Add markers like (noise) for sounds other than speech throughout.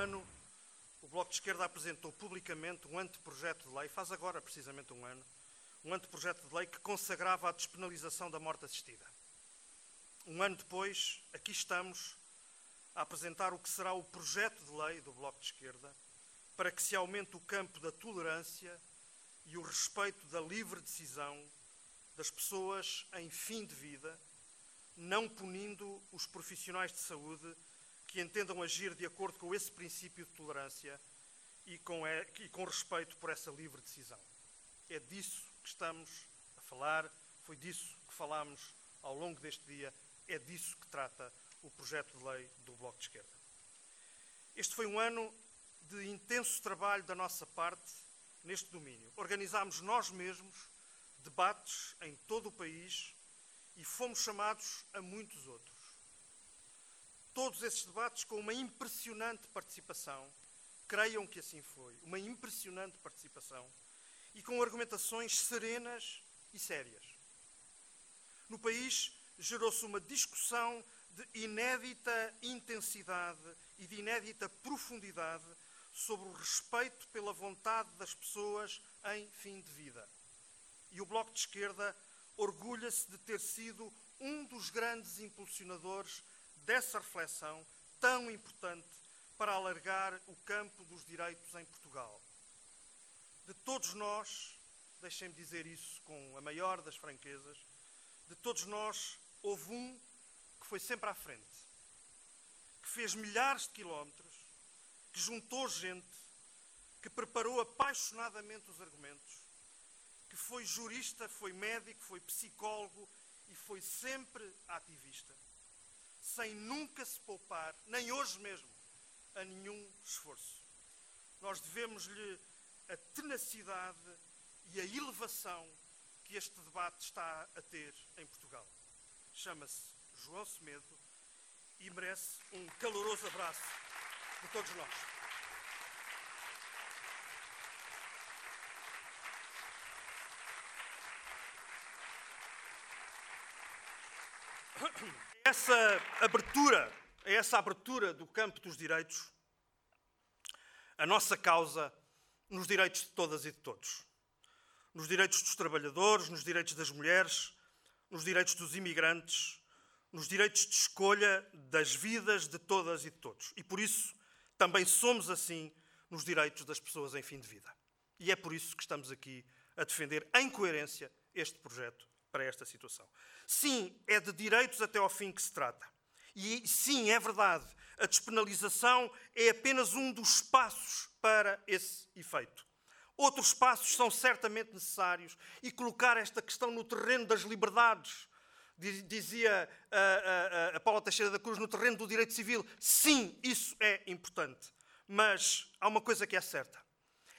ano, o Bloco de Esquerda apresentou publicamente um anteprojeto de lei, faz agora precisamente um ano, um anteprojeto de lei que consagrava a despenalização da morte assistida. Um ano depois, aqui estamos a apresentar o que será o projeto de lei do Bloco de Esquerda para que se aumente o campo da tolerância e o respeito da livre decisão das pessoas em fim de vida, não punindo os profissionais de saúde que entendam agir de acordo com esse princípio de tolerância e com, e com respeito por essa livre decisão. É disso que estamos a falar, foi disso que falámos ao longo deste dia, é disso que trata o projeto de lei do Bloco de Esquerda. Este foi um ano de intenso trabalho da nossa parte neste domínio. Organizámos nós mesmos debates em todo o país e fomos chamados a muitos outros todos esses debates com uma impressionante participação, creiam que assim foi, uma impressionante participação, e com argumentações serenas e sérias. No país gerou-se uma discussão de inédita intensidade e de inédita profundidade sobre o respeito pela vontade das pessoas em fim de vida. E o Bloco de Esquerda orgulha-se de ter sido um dos grandes impulsionadores dessa reflexão tão importante para alargar o campo dos direitos em Portugal. De todos nós, deixem-me dizer isso com a maior das franquezas, de todos nós houve um que foi sempre à frente, que fez milhares de quilómetros, que juntou gente, que preparou apaixonadamente os argumentos, que foi jurista, foi médico, foi psicólogo e foi sempre ativista sem nunca se poupar, nem hoje mesmo, a nenhum esforço. Nós devemos-lhe a tenacidade e a elevação que este debate está a ter em Portugal. Chama-se João Semedo e merece um caloroso abraço de todos nós. (clears throat) essa abertura, a essa abertura do campo dos direitos, a nossa causa nos direitos de todas e de todos. Nos direitos dos trabalhadores, nos direitos das mulheres, nos direitos dos imigrantes, nos direitos de escolha das vidas de todas e de todos. E por isso também somos assim nos direitos das pessoas em fim de vida. E é por isso que estamos aqui a defender em coerência este projeto para esta situação. Sim, é de direitos até ao fim que se trata. E sim, é verdade, a despenalização é apenas um dos passos para esse efeito. Outros passos são certamente necessários e colocar esta questão no terreno das liberdades, dizia a, a, a Paula Teixeira da Cruz, no terreno do direito civil. Sim, isso é importante. Mas há uma coisa que é certa: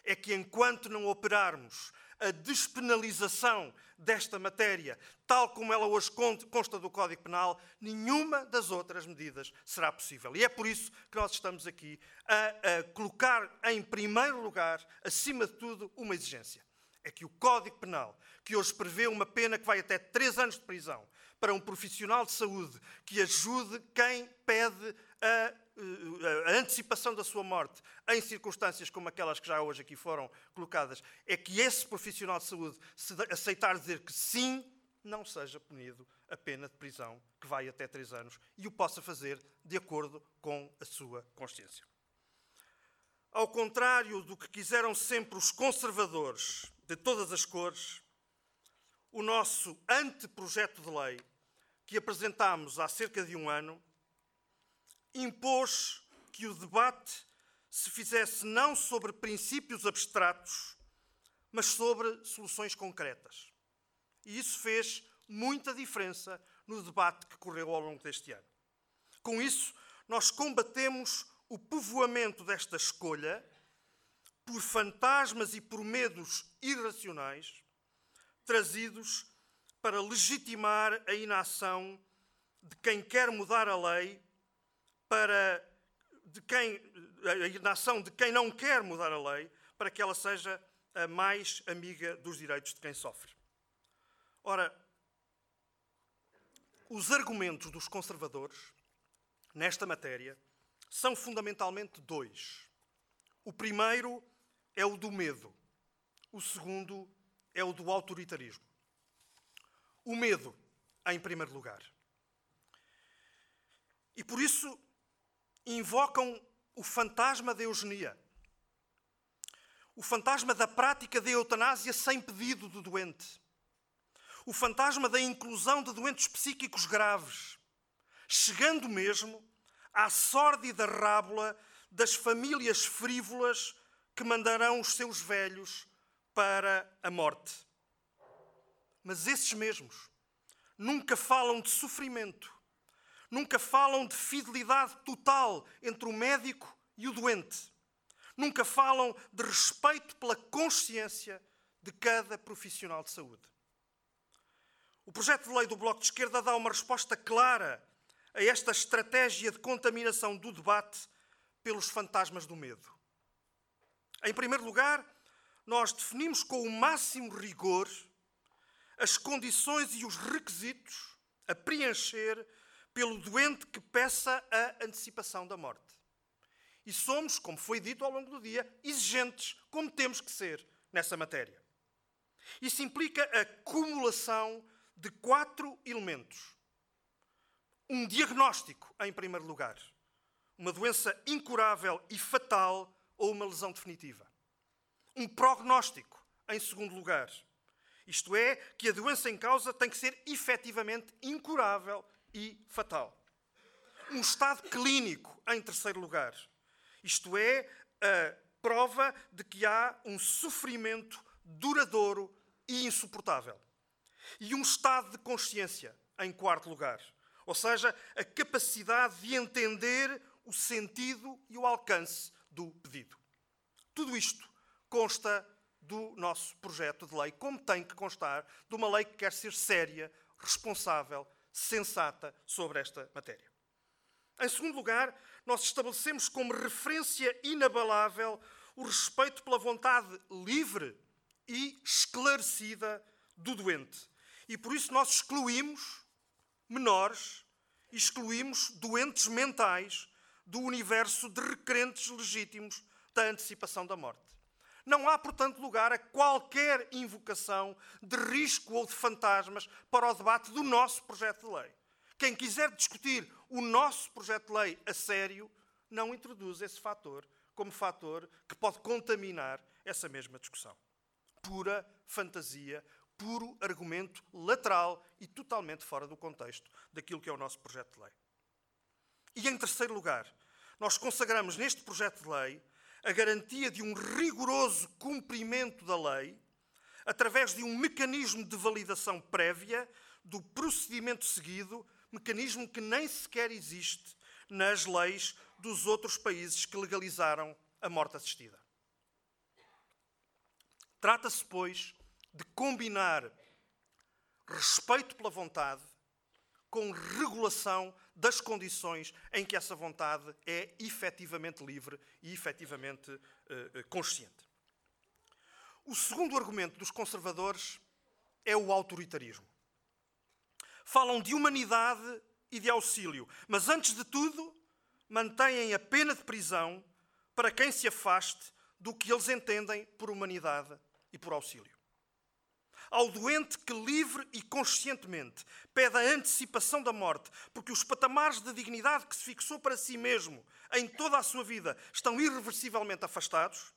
é que enquanto não operarmos a despenalização desta matéria, tal como ela hoje consta do Código Penal, nenhuma das outras medidas será possível. E é por isso que nós estamos aqui a, a colocar em primeiro lugar, acima de tudo, uma exigência. É que o Código Penal, que hoje prevê uma pena que vai até três anos de prisão para um profissional de saúde que ajude quem pede a a antecipação da sua morte em circunstâncias como aquelas que já hoje aqui foram colocadas, é que esse profissional de saúde, se aceitar dizer que sim, não seja punido a pena de prisão que vai até três anos e o possa fazer de acordo com a sua consciência. Ao contrário do que quiseram sempre os conservadores de todas as cores, o nosso anteprojeto de lei, que apresentámos há cerca de um ano, impôs que o debate se fizesse não sobre princípios abstratos, mas sobre soluções concretas. E isso fez muita diferença no debate que correu ao longo deste ano. Com isso, nós combatemos o povoamento desta escolha por fantasmas e por medos irracionais trazidos para legitimar a inação de quem quer mudar a lei para de quem, a nação de quem não quer mudar a lei, para que ela seja a mais amiga dos direitos de quem sofre. Ora, os argumentos dos conservadores nesta matéria são fundamentalmente dois. O primeiro é o do medo, o segundo é o do autoritarismo. O medo, em primeiro lugar. E por isso invocam o fantasma da eugenia, o fantasma da prática da eutanásia sem pedido do doente, o fantasma da inclusão de doentes psíquicos graves, chegando mesmo à sórdida rábula das famílias frívolas que mandarão os seus velhos para a morte. Mas esses mesmos nunca falam de sofrimento, nunca falam de fidelidade total entre o médico e o doente, nunca falam de respeito pela consciência de cada profissional de saúde. O projeto de lei do Bloco de Esquerda dá uma resposta clara a esta estratégia de contaminação do debate pelos fantasmas do medo. Em primeiro lugar, nós definimos com o máximo rigor as condições e os requisitos a preencher pelo doente que peça a antecipação da morte. E somos, como foi dito ao longo do dia, exigentes, como temos que ser nessa matéria. Isso implica a acumulação de quatro elementos. Um diagnóstico, em primeiro lugar. Uma doença incurável e fatal ou uma lesão definitiva. Um prognóstico, em segundo lugar. Isto é, que a doença em causa tem que ser efetivamente incurável e fatal. Um estado clínico, em terceiro lugar. Isto é, a prova de que há um sofrimento duradouro e insuportável. E um estado de consciência, em quarto lugar. Ou seja, a capacidade de entender o sentido e o alcance do pedido. Tudo isto consta do nosso projeto de lei, como tem que constar de uma lei que quer ser séria, responsável, sensata sobre esta matéria. Em segundo lugar, nós estabelecemos como referência inabalável o respeito pela vontade livre e esclarecida do doente. E por isso nós excluímos menores, excluímos doentes mentais do universo de requerentes legítimos da antecipação da morte. Não há, portanto, lugar a qualquer invocação de risco ou de fantasmas para o debate do nosso projeto de lei. Quem quiser discutir o nosso projeto de lei a sério, não introduz esse fator como fator que pode contaminar essa mesma discussão. Pura fantasia, puro argumento lateral e totalmente fora do contexto daquilo que é o nosso projeto de lei. E em terceiro lugar, nós consagramos neste projeto de lei a garantia de um rigoroso cumprimento da lei através de um mecanismo de validação prévia do procedimento seguido, mecanismo que nem sequer existe nas leis dos outros países que legalizaram a morte assistida. Trata-se, pois, de combinar respeito pela vontade com regulação das condições em que essa vontade é efetivamente livre e efetivamente uh, consciente. O segundo argumento dos conservadores é o autoritarismo. Falam de humanidade e de auxílio, mas antes de tudo mantêm a pena de prisão para quem se afaste do que eles entendem por humanidade e por auxílio ao doente que livre e conscientemente pede a antecipação da morte, porque os patamares de dignidade que se fixou para si mesmo em toda a sua vida estão irreversivelmente afastados,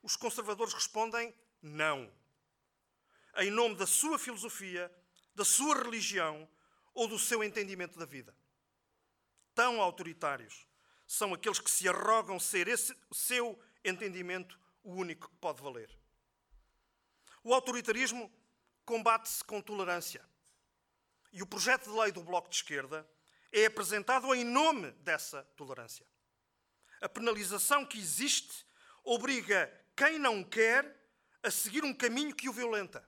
os conservadores respondem não. Em nome da sua filosofia, da sua religião ou do seu entendimento da vida. Tão autoritários são aqueles que se arrogam ser esse seu entendimento o único que pode valer. O autoritarismo combate-se com tolerância. E o projeto de lei do Bloco de Esquerda é apresentado em nome dessa tolerância. A penalização que existe obriga quem não quer a seguir um caminho que o violenta.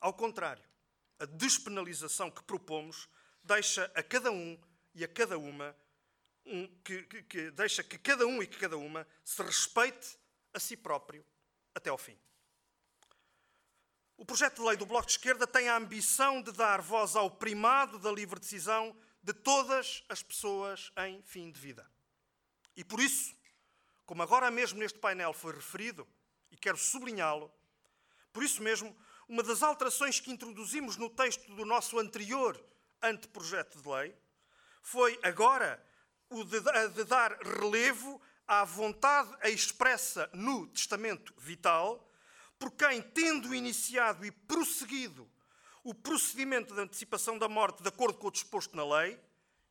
Ao contrário, a despenalização que propomos deixa a cada um e a cada uma um, que, que, que deixa que cada um e que cada uma se respeite a si próprio até ao fim. O projeto de lei do Bloco de Esquerda tem a ambição de dar voz ao primado da livre decisão de todas as pessoas em fim de vida. E por isso, como agora mesmo neste painel foi referido, e quero sublinhá-lo, por isso mesmo, uma das alterações que introduzimos no texto do nosso anterior anteprojeto de lei foi agora o de, de dar relevo à vontade expressa no testamento vital por quem, tendo iniciado e prosseguido o procedimento de antecipação da morte de acordo com o disposto na lei,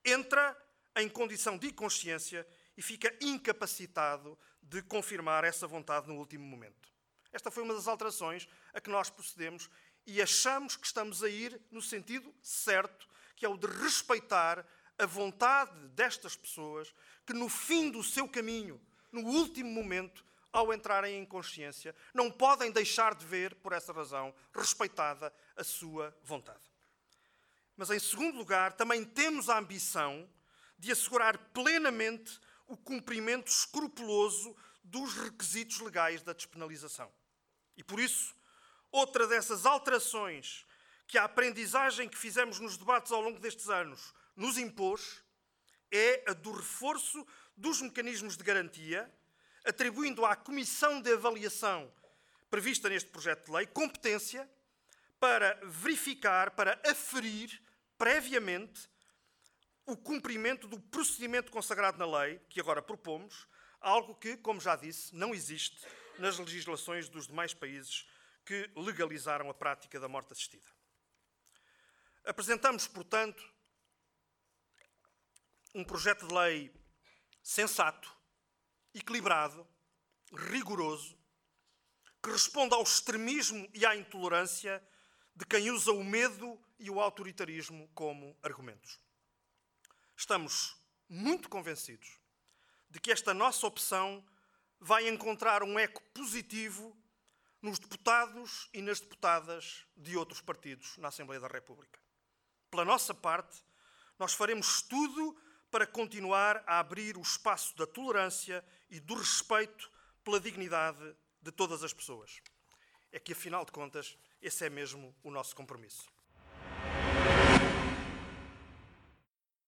entra em condição de inconsciência e fica incapacitado de confirmar essa vontade no último momento. Esta foi uma das alterações a que nós procedemos e achamos que estamos a ir no sentido certo, que é o de respeitar a vontade destas pessoas que, no fim do seu caminho, no último momento, ao entrarem em consciência, não podem deixar de ver, por essa razão, respeitada a sua vontade. Mas, em segundo lugar, também temos a ambição de assegurar plenamente o cumprimento escrupuloso dos requisitos legais da despenalização. E por isso, outra dessas alterações que a aprendizagem que fizemos nos debates ao longo destes anos nos impôs é a do reforço dos mecanismos de garantia, atribuindo à Comissão de Avaliação prevista neste projeto de lei competência para verificar, para aferir previamente o cumprimento do procedimento consagrado na lei, que agora propomos, algo que, como já disse, não existe nas legislações dos demais países que legalizaram a prática da morte assistida. Apresentamos, portanto, um projeto de lei sensato, equilibrado, rigoroso, que responde ao extremismo e à intolerância de quem usa o medo e o autoritarismo como argumentos. Estamos muito convencidos de que esta nossa opção vai encontrar um eco positivo nos deputados e nas deputadas de outros partidos na Assembleia da República. Pela nossa parte, nós faremos tudo para continuar a abrir o espaço da tolerância e do respeito pela dignidade de todas as pessoas. É que, afinal de contas, esse é mesmo o nosso compromisso.